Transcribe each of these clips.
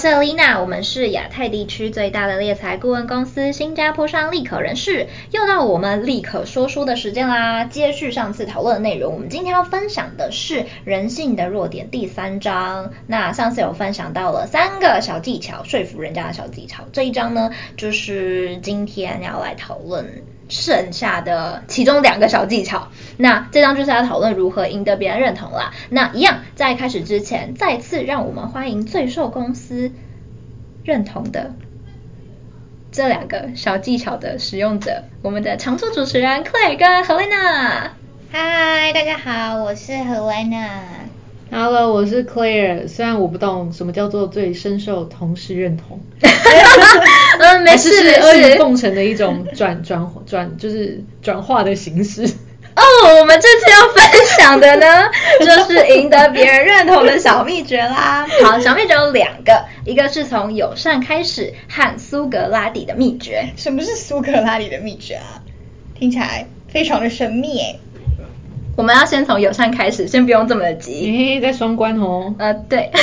是 Alina，我们是亚太地区最大的猎才顾问公司新加坡商立可人事，又到我们立可说书的时间啦。接续上次讨论的内容，我们今天要分享的是人性的弱点第三章。那上次有分享到了三个小技巧，说服人家的小技巧。这一章呢，就是今天要来讨论剩下的其中两个小技巧。那这章就是要讨论如何赢得别人认同啦。那一样，在开始之前，再次让我们欢迎最受公司认同的这两个小技巧的使用者，我们的常驻主持人 Claire 跟 Helena。嗨，大家好，我是 Helena。Hello，我是 Claire。虽然我不懂什么叫做最深受同事认同，嗯，没事，是阿谀奉承的一种转转转，就是转化的形式。哦，我们这次要分享的呢，就是赢得别人认同的小秘诀啦。好，小秘诀有两个，一个是从友善开始，和苏格拉底的秘诀。什么是苏格拉底的秘诀啊？听起来非常的神秘诶。我们要先从友善开始，先不用这么的急。嘿嘿，在双关哦。呃，对。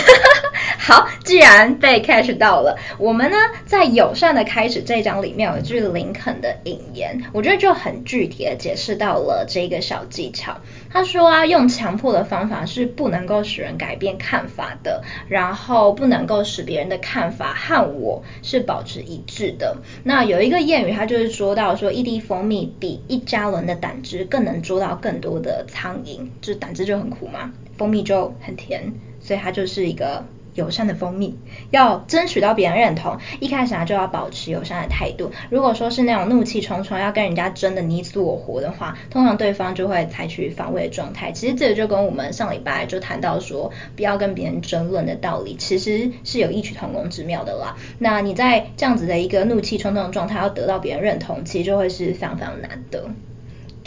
好，既然被 catch 到了，我们呢在友善的开始这一章里面有一句林肯的引言，我觉得就很具体的解释到了这个小技巧。他说啊，用强迫的方法是不能够使人改变看法的，然后不能够使别人的看法和我是保持一致的。那有一个谚语，他就是说到说，一滴蜂蜜比一加仑的胆汁更能捉到更多的苍蝇，就是胆汁就很苦嘛，蜂蜜就很甜，所以它就是一个。友善的蜂蜜，要争取到别人认同，一开始啊就要保持友善的态度。如果说是那种怒气冲冲要跟人家争的你死我活的话，通常对方就会采取防卫的状态。其实这个就跟我们上礼拜就谈到说，不要跟别人争论的道理，其实是有异曲同工之妙的啦。那你在这样子的一个怒气冲冲的状态，要得到别人认同，其实就会是非常非常难的。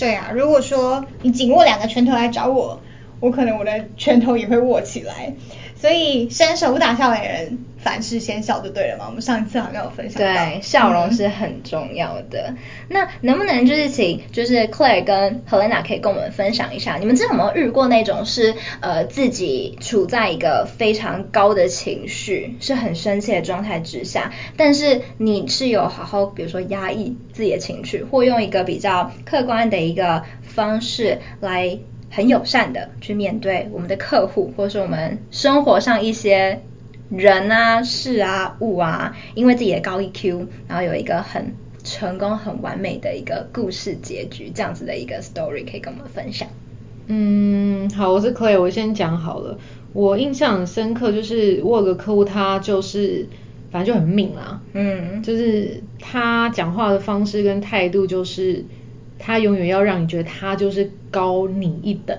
对啊，如果说你紧握两个拳头来找我，我可能我的拳头也会握起来。所以伸手不打笑脸人，凡事先笑就对了嘛。我们上一次好像有分享到，对，笑容是很重要的。嗯、那能不能就是请就是 Claire 跟 Helena 可以跟我们分享一下，你们之前有没有遇过那种是呃自己处在一个非常高的情绪，是很生气的状态之下，但是你是有好好比如说压抑自己的情绪，或用一个比较客观的一个方式来。很友善的去面对我们的客户，或者是我们生活上一些人啊、事啊、物啊，因为自己的高 EQ，然后有一个很成功、很完美的一个故事结局，这样子的一个 story 可以跟我们分享。嗯，好，我是 Claire，我先讲好了。我印象很深刻，就是我有个客户，他就是反正就很命啦，嗯，就是他讲话的方式跟态度就是。他永远要让你觉得他就是高你一等，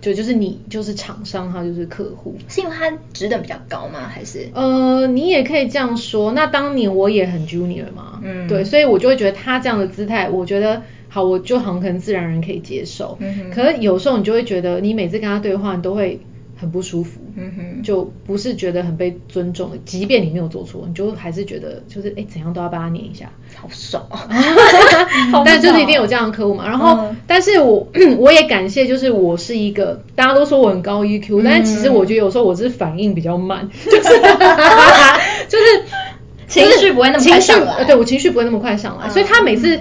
就就是你就是厂商，他就是客户，是因为他职等比较高吗？还是？呃，你也可以这样说。那当年我也很 junior 嘛，嗯，对，所以我就会觉得他这样的姿态，我觉得好，我就很可能自然人可以接受。嗯哼。可是有时候你就会觉得，你每次跟他对话，你都会。很不舒服，嗯哼，就不是觉得很被尊重的，即便你没有做错，你就还是觉得就是哎，怎样都要帮他念一下，好爽。啊！但就是一定有这样的客户嘛。然后，嗯、但是我 我也感谢，就是我是一个大家都说我很高 EQ，、嗯、但是其实我觉得有时候我是反应比较慢，就是 就是情绪不会那么快上来，对我情绪不会那么快上来，嗯、所以他每次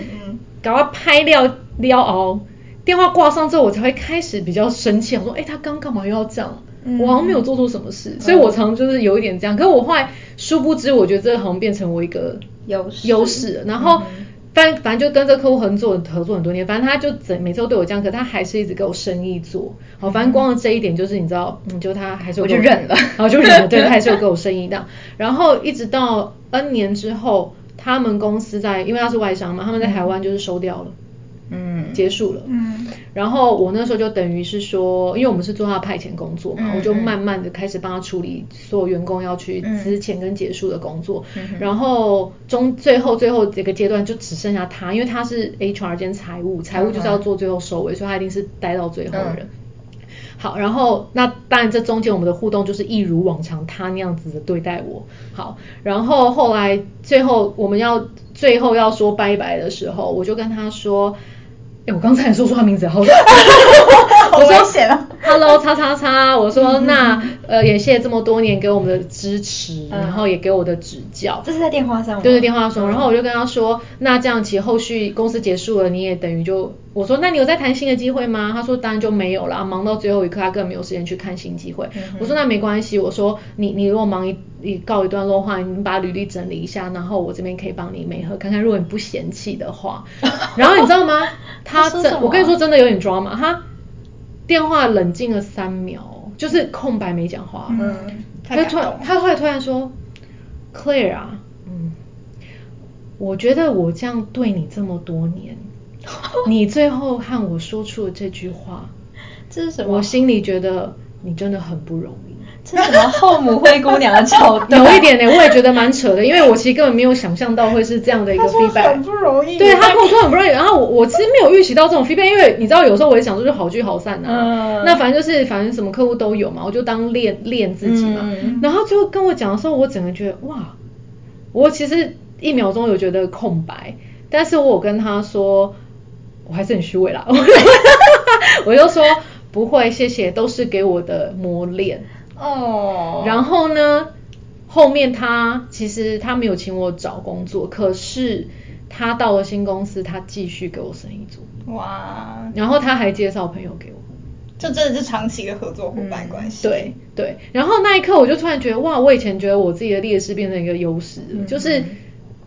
赶快拍料撩熬，电话挂上之后，我才会开始比较生气，我说哎，他刚干嘛又要这样？我好像没有做错什么事，嗯、所以我常常就是有一点这样。嗯、可是我后来殊不知，我觉得这个好像变成我一个优势优势。然后反反正就跟这个客户合作合作很多年，反正他就整每次都对我这样，可他还是一直给我生意做。好，反正光是这一点就是你知道，嗯，就他还是有我就忍了，然后就忍了，对，他还是有给我生意的。然后一直到 N 年之后，他们公司在因为他是外商嘛，他们在台湾就是收掉了。嗯嗯，结束了。嗯，然后我那时候就等于是说，因为我们是做他派遣工作嘛，嗯、我就慢慢的开始帮他处理所有员工要去之前跟结束的工作。嗯、然后中最后最后这个阶段就只剩下他，因为他是 HR 兼财务，财务就是要做最后收尾，嗯、所以他一定是待到最后的人。嗯、好，然后那当然这中间我们的互动就是一如往常，他那样子的对待我。好，然后后来最后我们要最后要说拜拜的时候，我就跟他说。我刚才说出他名字，好，我我说 Hello 叉叉叉，我说那呃也谢谢这么多年给我们的支持，然后也给我的指教。这是在电话上吗？对对，电话上。然后我就跟他说，那这样其实后续公司结束了，你也等于就我说，那你有在谈新的机会吗？他说当然就没有了，忙到最后一刻，他根本没有时间去看新机会。我说那没关系，我说你你如果忙一一告一段落的话，你把履历整理一下，然后我这边可以帮你美合看看，如果你不嫌弃的话。然后你知道吗？他真，我跟你说真的有点抓马，他电话冷静了三秒，就是空白没讲话。嗯，他突然，他后来突然说，Claire 啊，嗯，我觉得我这样对你这么多年，你最后和我说出了这句话，这是什么？我心里觉得你真的很不容易。这是什么后母灰姑娘的桥段？有一点呢，我也觉得蛮扯的，因为我其实根本没有想象到会是这样的一个 feedback。不容易。对，他跟我说很不容易，然后我我其实没有预期到这种 feedback，因为你知道有时候我也想说就好聚好散啊。嗯。那反正就是反正什么客户都有嘛，我就当练练自己嘛。嗯。然后就跟我讲的时候，我整个觉得哇，我其实一秒钟有觉得空白，但是我跟他说，我还是很虚伪啦。我就说不会，谢谢，都是给我的磨练。哦，oh. 然后呢，后面他其实他没有请我找工作，可是他到了新公司，他继续给我生意做。哇然后他还介绍朋友给我，这真的是长期的合作伙伴关系。嗯、对对，然后那一刻我就突然觉得，哇！我以前觉得我自己的劣势变成一个优势，嗯、就是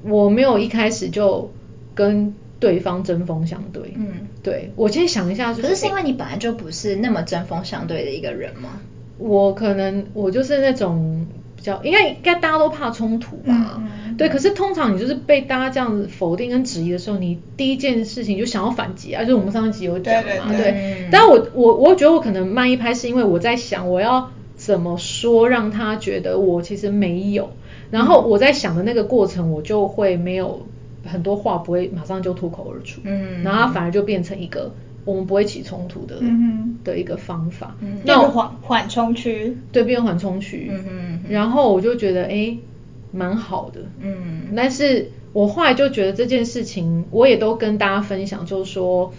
我没有一开始就跟对方针锋相对。嗯，对，我今天想一下，可是是因为你本来就不是那么针锋相对的一个人吗？我可能我就是那种比较应该应该大家都怕冲突吧，嗯、对。可是通常你就是被大家这样子否定跟质疑的时候，你第一件事情就想要反击啊，就是我们上一集有讲嘛，对，对，对。对，但我我我觉得我可能慢一拍，是因为我在想我要怎么说让他觉得我其实没有，然后我在想的那个过程，我就会没有很多话不会马上就脱口而出，嗯，然后他反而就变成一个。我们不会起冲突的，嗯、的一个方法。嗯、那个缓缓冲区，对，变缓冲区。然后我就觉得，哎，蛮好的。嗯。但是我后来就觉得这件事情，我也都跟大家分享，就是说，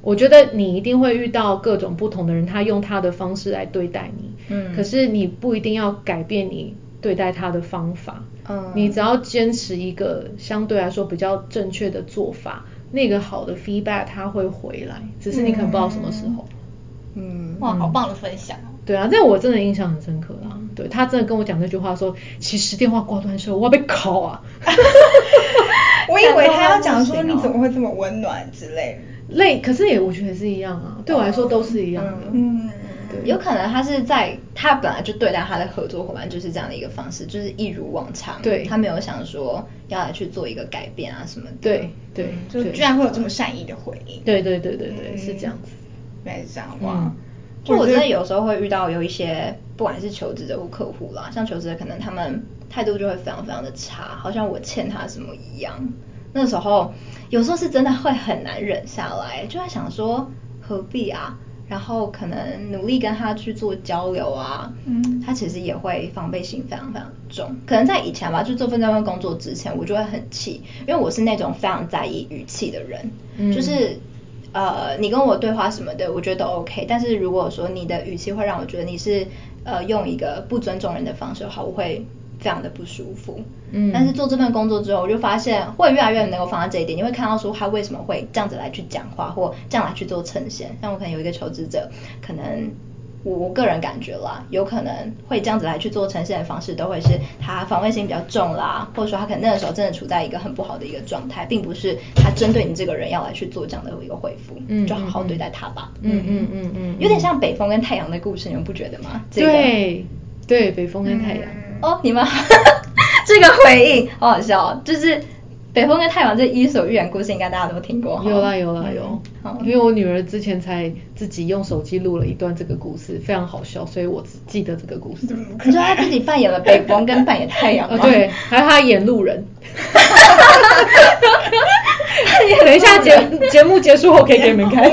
我觉得你一定会遇到各种不同的人，他用他的方式来对待你。嗯。可是你不一定要改变你对待他的方法。嗯。你只要坚持一个相对来说比较正确的做法。那个好的 feedback 它会回来，只是你可能不知道什么时候。嗯，哇，好棒的分享。对啊，这我真的印象很深刻啦。对，他真的跟我讲那句话说，其实电话挂断的时候我要被烤啊。我以为他要讲说你怎么会这么温暖之类的。累，可是也我觉得是一样啊，对我来说都是一样的。嗯。对有可能他是在他本来就对待他的合作伙伴就是这样的一个方式，就是一如往常。对，他没有想说要来去做一个改变啊什么的。对对，就居然会有这么善意的回应。对对对对对，是这样子。原来是这样哇！就我真的有时候会遇到有一些不管是求职者或客户啦，像求职者可能他们态度就会非常非常的差，好像我欠他什么一样。那时候有时候是真的会很难忍下来，就在想说何必啊？然后可能努力跟他去做交流啊，嗯，他其实也会防备心非常非常重。可能在以前吧，就做份这份工作之前，我就会很气，因为我是那种非常在意语气的人，嗯，就是呃，你跟我对话什么的，我觉得都 OK。但是如果说你的语气会让我觉得你是呃用一个不尊重人的方式的话，我会。非常的不舒服，嗯，但是做这份工作之后，我就发现会越来越能够放在这一点。你会看到说他为什么会这样子来去讲话，或这样来去做呈现。像我可能有一个求职者，可能我我个人感觉啦，有可能会这样子来去做呈现的方式，都会是他防卫心比较重啦，或者说他可能那个时候真的处在一个很不好的一个状态，并不是他针对你这个人要来去做这样的一个回复，嗯，就好好对待他吧，嗯嗯嗯嗯，有点像北风跟太阳的故事，你们不觉得吗？这个、对对，北风跟太阳。嗯哦，你们 这个回应好好笑，就是北风跟太阳这伊索寓言故事，应该大家都听过。有啦有啦有，因为我女儿之前才自己用手机录了一段这个故事，非常好笑，所以我只记得这个故事。你说她自己扮演了北风跟扮演太阳吗？对，还有她演路人。等一下节节目结束后可以给你们看。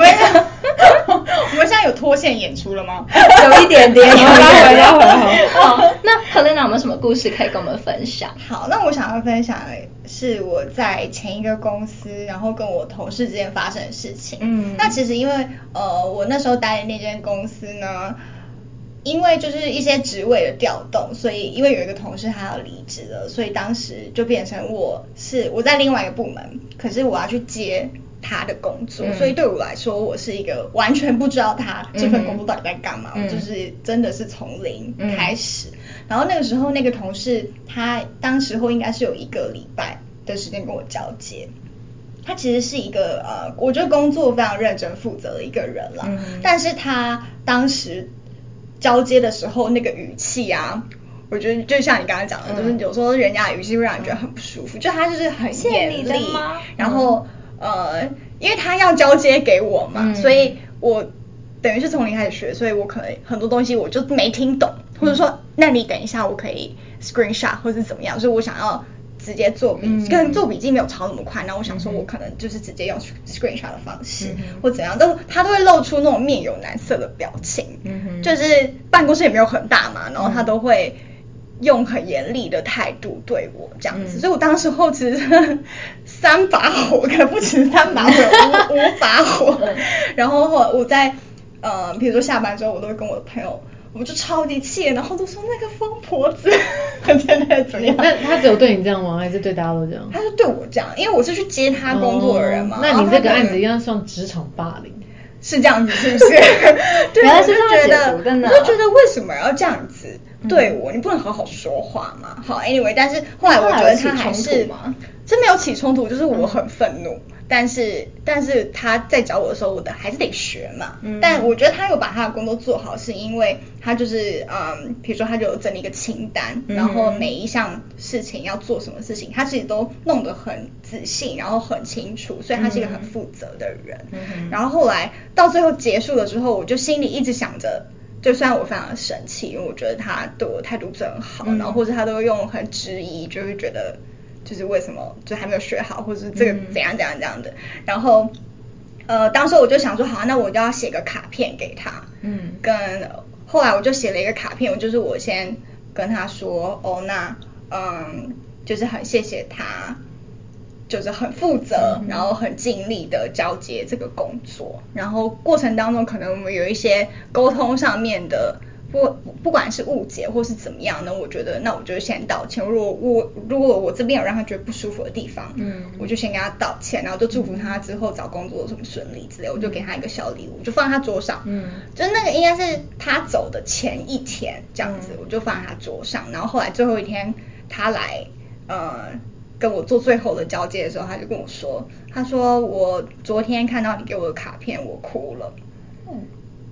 我们现在有脱线演出了吗？有一点点。拉回来，拉回来，好。好，那 Helena 有没有什么故事可以跟我们分享？好，那我想要分享的是我在前一个公司，然后跟我同事之间发生的事情。嗯，那其实因为呃，我那时候待的那间公司呢，因为就是一些职位的调动，所以因为有一个同事他要离职了，所以当时就变成我是我在另外一个部门，可是我要去接他的工作，嗯、所以对我来说，我是一个完全不知道他这份工作到底在干嘛，嗯、就是真的是从零开始。嗯、然后那个时候，那个同事他当时候应该是有一个礼拜的时间跟我交接。他其实是一个呃，我觉得工作非常认真负责的一个人了。嗯、但是他当时交接的时候那个语气啊，我觉得就像你刚刚讲的，嗯、就是有时候人家的语气会让人觉得很不舒服，就他就是很严厉，然后。呃，因为他要交接给我嘛，嗯、所以我等于是从零开始学，所以我可能很多东西我就没听懂，嗯、或者说，那你等一下我可以 screenshot 或者是怎么样，所以我想要直接做笔记，可能、嗯、做笔记没有抄那么快，那我想说我可能就是直接用 screenshot 的方式，嗯、或怎样，都他都会露出那种面有难色的表情，就是办公室也没有很大嘛，然后他都会。用很严厉的态度对我这样子，嗯、所以我当时候其实三把火，可不止三把火，五五把火。嗯、然后我在呃，比如说下班之后，我都会跟我的朋友，我们就超级气，然后都说那个疯婆子，现在怎么样？那他只有对你这样吗？还是对大家都这样？他是对我这样，因为我是去接他工作的人嘛。哦、那你这个案子应该算职场霸凌。是这样子，是不是？对，我就觉得，我就觉得为什么要这样子对我？你不能好好说话吗？好，anyway，但是后来我觉得他还是，真没有起冲突，就是我很愤怒。但是，但是他在找我的时候，我的还是得学嘛。嗯。但我觉得他有把他的工作做好，是因为他就是嗯，比如说他就有整理一个清单，然后每一项事情要做什么事情，他其实都弄得很仔细，然后很清楚，所以他是一个很负责的人。嗯。然后后来到最后结束了之后，我就心里一直想着，就虽然我非常的生气，因为我觉得他对我态度真好，然后或者他都用很质疑，就会觉得。就是为什么就还没有学好，或者是这个怎样怎样怎样的，嗯、然后呃，当时我就想说，好，那我就要写个卡片给他，嗯，跟后来我就写了一个卡片，我就是我先跟他说，哦，那嗯，就是很谢谢他，就是很负责，嗯、然后很尽力的交接这个工作，然后过程当中可能我们有一些沟通上面的。不，不管是误解或是怎么样呢，我觉得那我就先道歉。如果我如果我这边有让他觉得不舒服的地方，嗯，我就先跟他道歉，然后就祝福他之后找工作有什么顺利之类，我就给他一个小礼物，就放在他桌上，嗯，就那个应该是他走的前一天这样子，我就放在他桌上。然后后来最后一天他来，呃，跟我做最后的交接的时候，他就跟我说，他说我昨天看到你给我的卡片，我哭了，嗯。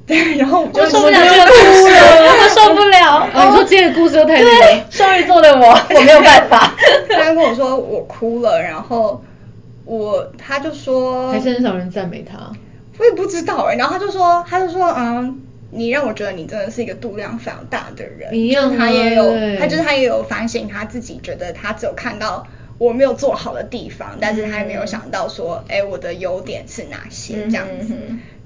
对，然后我就受不了这个故事，我受不了。啊，你说这个故事又太对，双鱼座的我，我没有办法。他跟我说我哭了，然后我他就说，还是很少人赞美他。我也不知道哎，然后他就说，他就说，嗯，你让我觉得你真的是一个度量非常大的人。一样，他也有，他就是他也有反省他自己，觉得他只有看到我没有做好的地方，但是他也没有想到说，哎，我的优点是哪些这样子。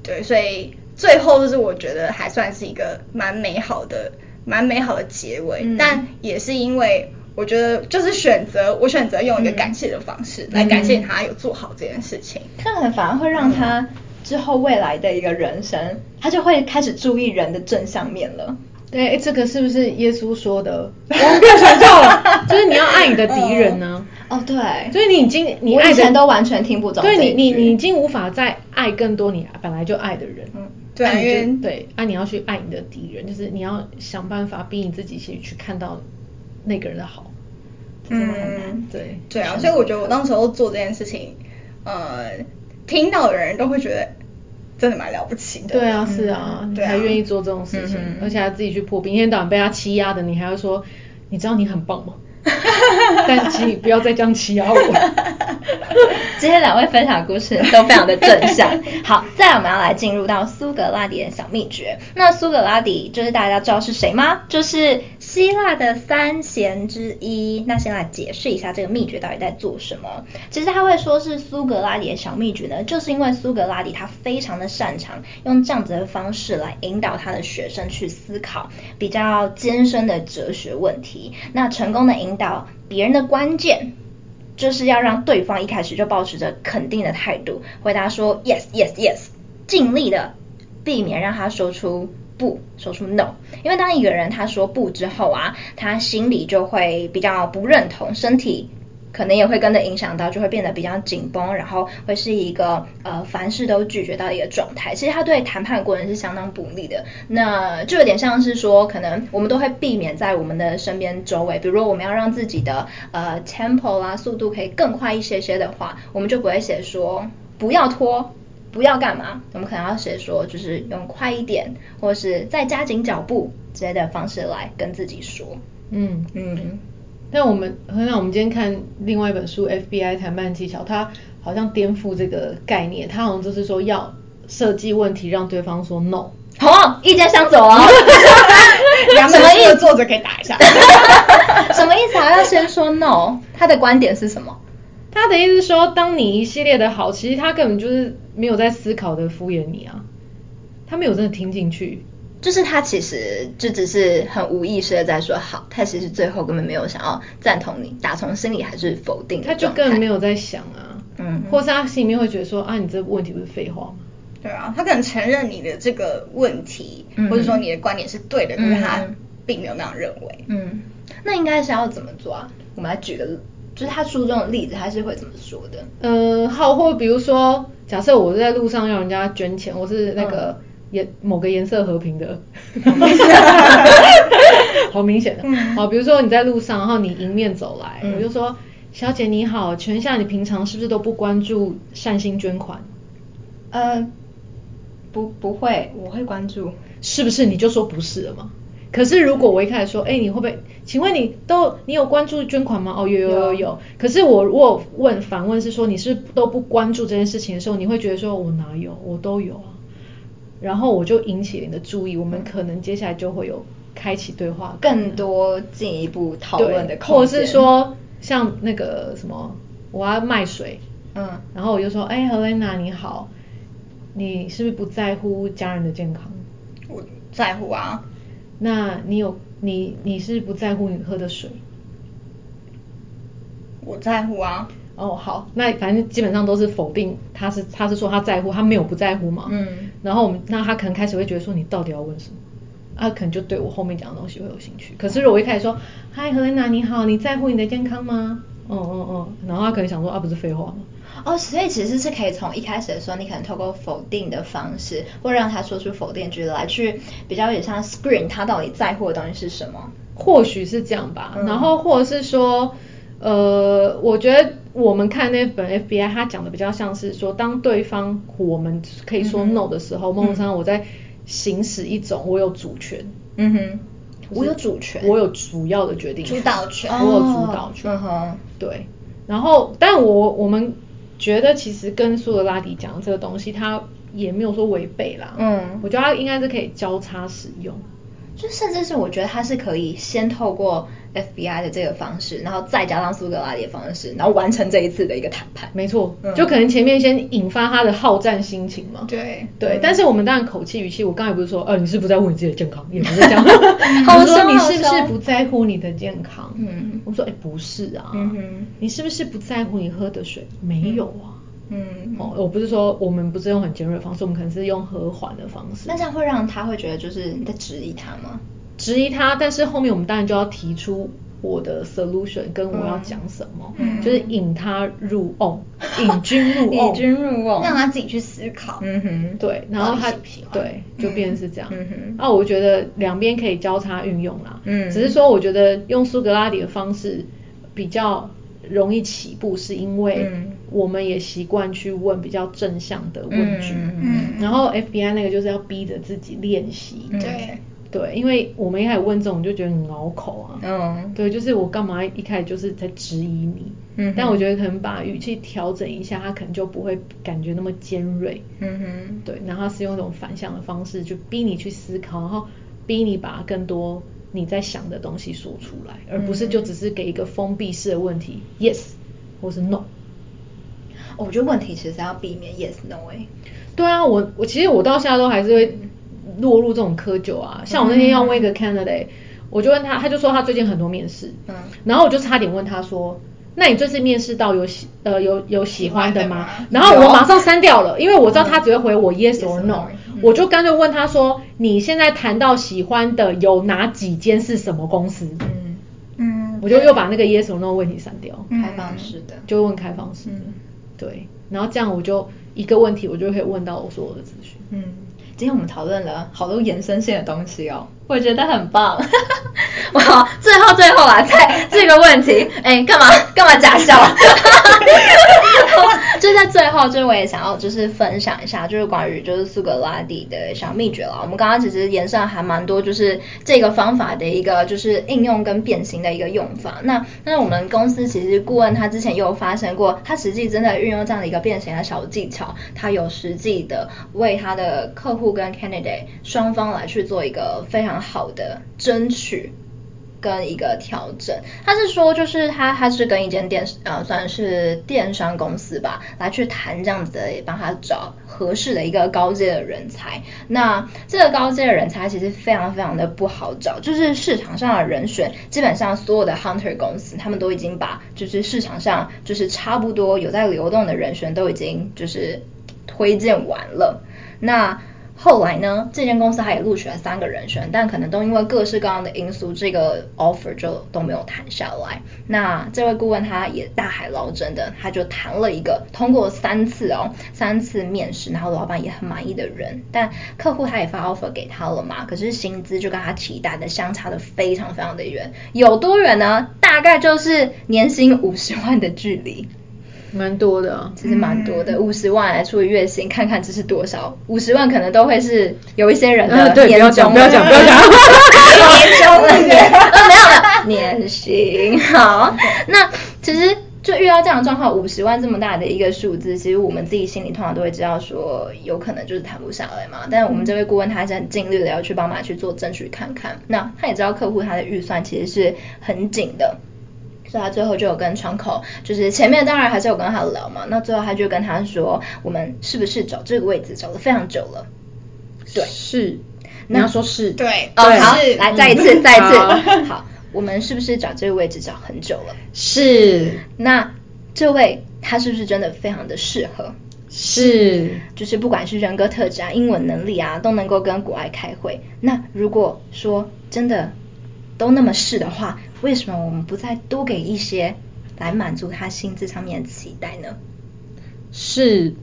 对，所以。最后就是我觉得还算是一个蛮美好的、蛮美好的结尾，嗯、但也是因为我觉得就是选择我选择用一个感谢的方式来感谢他有做好这件事情，这样反而会让他之后未来的一个人生，嗯、他就会开始注意人的正向面了。对，这个是不是耶稣说的？我们变传教了，就是你要爱你的敌人呢、啊。哦，对，所以你已经你爱的人都完全听不懂，对你你你已经无法再爱更多你本来就爱的人。嗯。对，对，啊，你要去爱你的敌人，就是你要想办法逼你自己去去看到那个人的好，真的很难。嗯、对，对啊，所以我觉得我当时候做这件事情，呃，听到的人都会觉得真的蛮了不起的。对啊，是啊，嗯、你还愿意做这种事情，嗯、而且还自己去破冰，一天到晚被他欺压的，你还要说，你知道你很棒吗？但请你不要再这样欺压我。今天两位分享的故事都非常的正向。好，再来我们要来进入到苏格拉底的小秘诀。那苏格拉底就是大家知道是谁吗？就是希腊的三贤之一。那先来解释一下这个秘诀到底在做什么。其实他会说是苏格拉底的小秘诀呢，就是因为苏格拉底他非常的擅长用这样子的方式来引导他的学生去思考比较艰深的哲学问题。那成功的引导别人的关键。就是要让对方一开始就保持着肯定的态度，回答说 yes yes yes，尽力的避免让他说出不，说出 no。因为当一个人他说不之后啊，他心里就会比较不认同，身体。可能也会跟着影响到，就会变得比较紧绷，然后会是一个呃凡事都拒绝到一个状态。其实他对谈判过程是相当不利的。那就有点像是说，可能我们都会避免在我们的身边周围，比如说我们要让自己的呃 tempo 啊速度可以更快一些些的话，我们就不会写说不要拖，不要干嘛。我们可能要写说就是用快一点，或是再加紧脚步之类的方式来跟自己说。嗯嗯。但我们，好像我们今天看另外一本书《FBI 谈判技巧》，它好像颠覆这个概念，它好像就是说要设计问题让对方说 no。好、哦，意见相左哦。什么意思？作者可以打一下。什么意思啊？要先说 no？他的观点是什么？他的意思是说，当你一系列的好，其实他根本就是没有在思考的敷衍你啊，他没有真的听进去。就是他其实就只是很无意识的在说好，他其实最后根本没有想要赞同你，打从心里还是否定。他就根本没有在想啊，嗯，或是他心里面会觉得说啊，你这个问题不是废话吗？对啊，他可能承认你的这个问题，嗯、或者说你的观点是对的，可是他并没有那样认为。嗯，那应该是要怎么做啊？我们来举个，就是他书中的例子，他是会怎么说的？嗯，好，或比如说，假设我是在路上要人家捐钱，我是那个。嗯颜某个颜色和平的，好明显的。好，比如说你在路上，然后你迎面走来，嗯、我就说：“小姐你好，请问一下你平常是不是都不关注善心捐款？”呃，不不会，我会关注。是不是你就说不是了吗？可是如果我一开始说：“哎，你会不会？请问你都你有关注捐款吗？”哦，有有有有。有可是我如果问反问是说你是都不关注这件事情的时候，你会觉得说：“我哪有？我都有啊。”然后我就引起你的注意，我们可能接下来就会有开启对话，更多进一步讨论的空间。或者是说，像那个什么，我要卖水，嗯，然后我就说，哎，Helena 你好，你是不是不在乎家人的健康？我在乎啊。那你有你你是不在乎你喝的水？我在乎啊。哦，好，那反正基本上都是否定，他是他是说他在乎，他没有不在乎嘛。嗯。然后我们那他可能开始会觉得说，你到底要问什么？他可能就对我后面讲的东西会有兴趣。可是如果我一开始说，嗨，Helena 你好，你在乎你的健康吗？哦哦哦，然后他可能想说啊，不是废话吗？哦，所以其实是可以从一开始的时候，你可能透过否定的方式，或让他说出否定句来，去比较有点像 screen 他到底在乎的东西是什么？或许是这样吧。嗯。然后或者是说。呃，我觉得我们看那本 FBI，他讲的比较像是说，当对方我们可以说 no 的时候，梦上、嗯、我在行使一种我有主权。嗯哼，我有主权，我有主要的决定，主导权，我有主导权。嗯哼，对。然后，但我我们觉得其实跟苏格拉底讲的这个东西，他也没有说违背啦。嗯，我觉得他应该是可以交叉使用。就甚至是我觉得他是可以先透过 FBI 的这个方式，然后再加上苏格拉底的方式，然后完成这一次的一个谈判。没错，嗯、就可能前面先引发他的好战心情嘛。对对，嗯、但是我们当然口气语气，我刚才不是说，呃，你是不在乎你自己的健康，也不是这样。我说你是不是不在乎你的健康？嗯，我说哎，不是啊。嗯，你是不是不在乎你喝的水？没有啊。嗯，哦，我不是说我们不是用很尖锐的方式，我们可能是用和缓的方式。那这样会让他会觉得就是你在质疑他吗？质疑他，但是后面我们当然就要提出我的 solution，跟我要讲什么，嗯、就是引他入瓮，引君入瓮，引君入瓮，让他自己去思考。嗯哼，对，然后他对，就变成是这样。嗯哼，那我觉得两边可以交叉运用啦。嗯，只是说我觉得用苏格拉底的方式比较容易起步，是因为我们也习惯去问比较正向的问句。然后 FBI 那个就是要逼着自己练习。嗯、对。对，因为我们一开始问这种就觉得很拗口啊。嗯。对，就是我干嘛一开始就是在质疑你。嗯。但我觉得可能把语气调整一下，他可能就不会感觉那么尖锐。嗯哼。对，然后他是用一种反向的方式，就逼你去思考，然后逼你把更多你在想的东西说出来，而不是就只是给一个封闭式的问题，嗯。yes 或是 no。哦，我觉得问题其实要避免 yes no 哎。对啊，我我其实我到现在都还是会。落入这种窠臼啊，像我那天要问一个 candidate，、嗯、我就问他，他就说他最近很多面试，嗯，然后我就差点问他说，那你这次面试到有喜呃有有喜欢的吗？然后我马上删掉了，因为我知道他只会回我 yes or no，我就干脆问他说，你现在谈到喜欢的有哪几间是什么公司？嗯嗯，我就又把那个 yes or no 问题删掉，开放式的，就问开放式的，对，然后这样我就一个问题我就可以问到我所有的资讯，嗯。今天我们讨论了好多延伸性的东西哦，我觉得很棒。哇，最后最后啊，在这个问题，哎，干嘛干嘛假笑？就在最后，就是我也想要就是分享一下，就是关于就是苏格拉底的小秘诀了。我们刚刚其实延伸还蛮多，就是这个方法的一个就是应用跟变形的一个用法。那那我们公司其实顾问他之前也有发生过，他实际真的运用这样的一个变形的小技巧，他有实际的为他的客户跟 candidate 双方来去做一个非常好的争取。跟一个调整，他是说，就是他他是跟一间电呃算是电商公司吧，来去谈这样子的，也帮他找合适的一个高阶的人才。那这个高阶的人才其实非常非常的不好找，就是市场上的人选，基本上所有的 hunter 公司，他们都已经把就是市场上就是差不多有在流动的人选都已经就是推荐完了。那后来呢，这间公司他也录取了三个人选，但可能都因为各式各样的因素，这个 offer 就都没有谈下来。那这位顾问他也大海捞针的，他就谈了一个通过三次哦，三次面试，然后老板也很满意的人，但客户他也发 offer 给他了嘛，可是薪资就跟他期待的相差的非常非常的远，有多远呢？大概就是年薪五十万的距离。蛮多的，其实蛮多的，五十万来除以月薪，看看这是多少。五十万可能都会是有一些人的年终。不要讲，不要讲，不要讲。年终了，没有了，年薪。好，那其实就遇到这样的状况，五十万这么大的一个数字，其实我们自己心里通常都会知道说，有可能就是谈不下来嘛。但是我们这位顾问他是很尽力的要去帮忙去做争取看看。那他也知道客户他的预算其实是很紧的。所以他最后就有跟窗口，就是前面当然还是有跟他聊嘛，那最后他就跟他说，我们是不是找这个位置找了非常久了？对，是，你要说是，对，哦，好，来再一次，再一次，好，我们是不是找这个位置找很久了？是，那这位他是不是真的非常的适合？是，就是不管是人格特质啊、英文能力啊，都能够跟国外开会。那如果说真的都那么是的话，为什么我们不再多给一些来满足他心智上面的期待呢？是，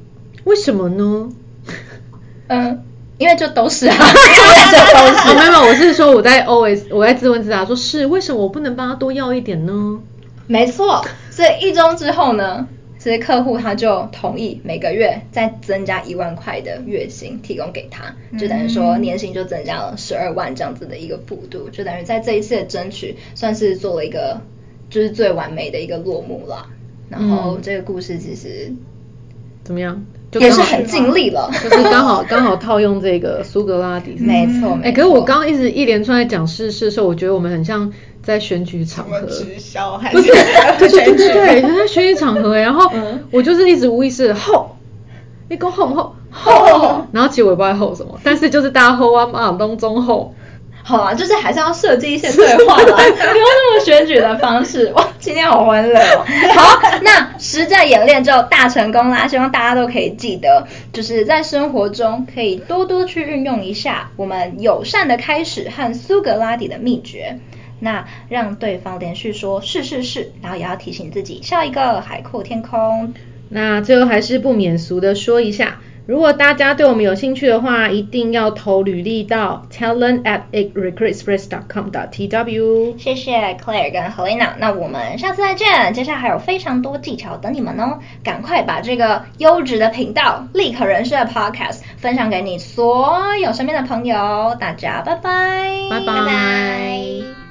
为什么呢？嗯，因为就都是啊，就都是。哦，没有，我是说我在 always 我在自问自答，说是为什么我不能帮他多要一点呢？没错，所以一周之后呢？其实客户他就同意每个月再增加一万块的月薪提供给他，就等于说年薪就增加了十二万这样子的一个幅度，就等于在这一次的争取算是做了一个就是最完美的一个落幕了。然后这个故事其实怎么样？也是很尽力了，就是刚好刚好套用这个苏格拉底。没错，哎、欸，可是我刚刚一直一连串在讲事实的时候，我觉得我们很像在选举场合，直销还是？不是，对对对对，很像选举场合。然后我就是一直无意识的吼，你讲吼不吼？吼，然后其实我也不知道在吼什么，但是就是大家吼啊嘛，当中吼。好啊，就是还是要设计一些对话啦，不用那么选举的方式。哇，今天好欢乐哦。好，那实战演练就大成功啦，希望大家都可以记得，就是在生活中可以多多去运用一下我们友善的开始和苏格拉底的秘诀。那让对方连续说是是是，然后也要提醒自己下一个海阔天空。那最后还是不免俗的说一下。如果大家对我们有兴趣的话，一定要投履历到 talent at recruitexpress.com tw。谢谢 Claire 跟 Helena，那我们下次再见。接下来还有非常多技巧等你们哦，赶快把这个优质的频道立可人生的 Podcast 分享给你所有身边的朋友。大家拜拜，拜拜。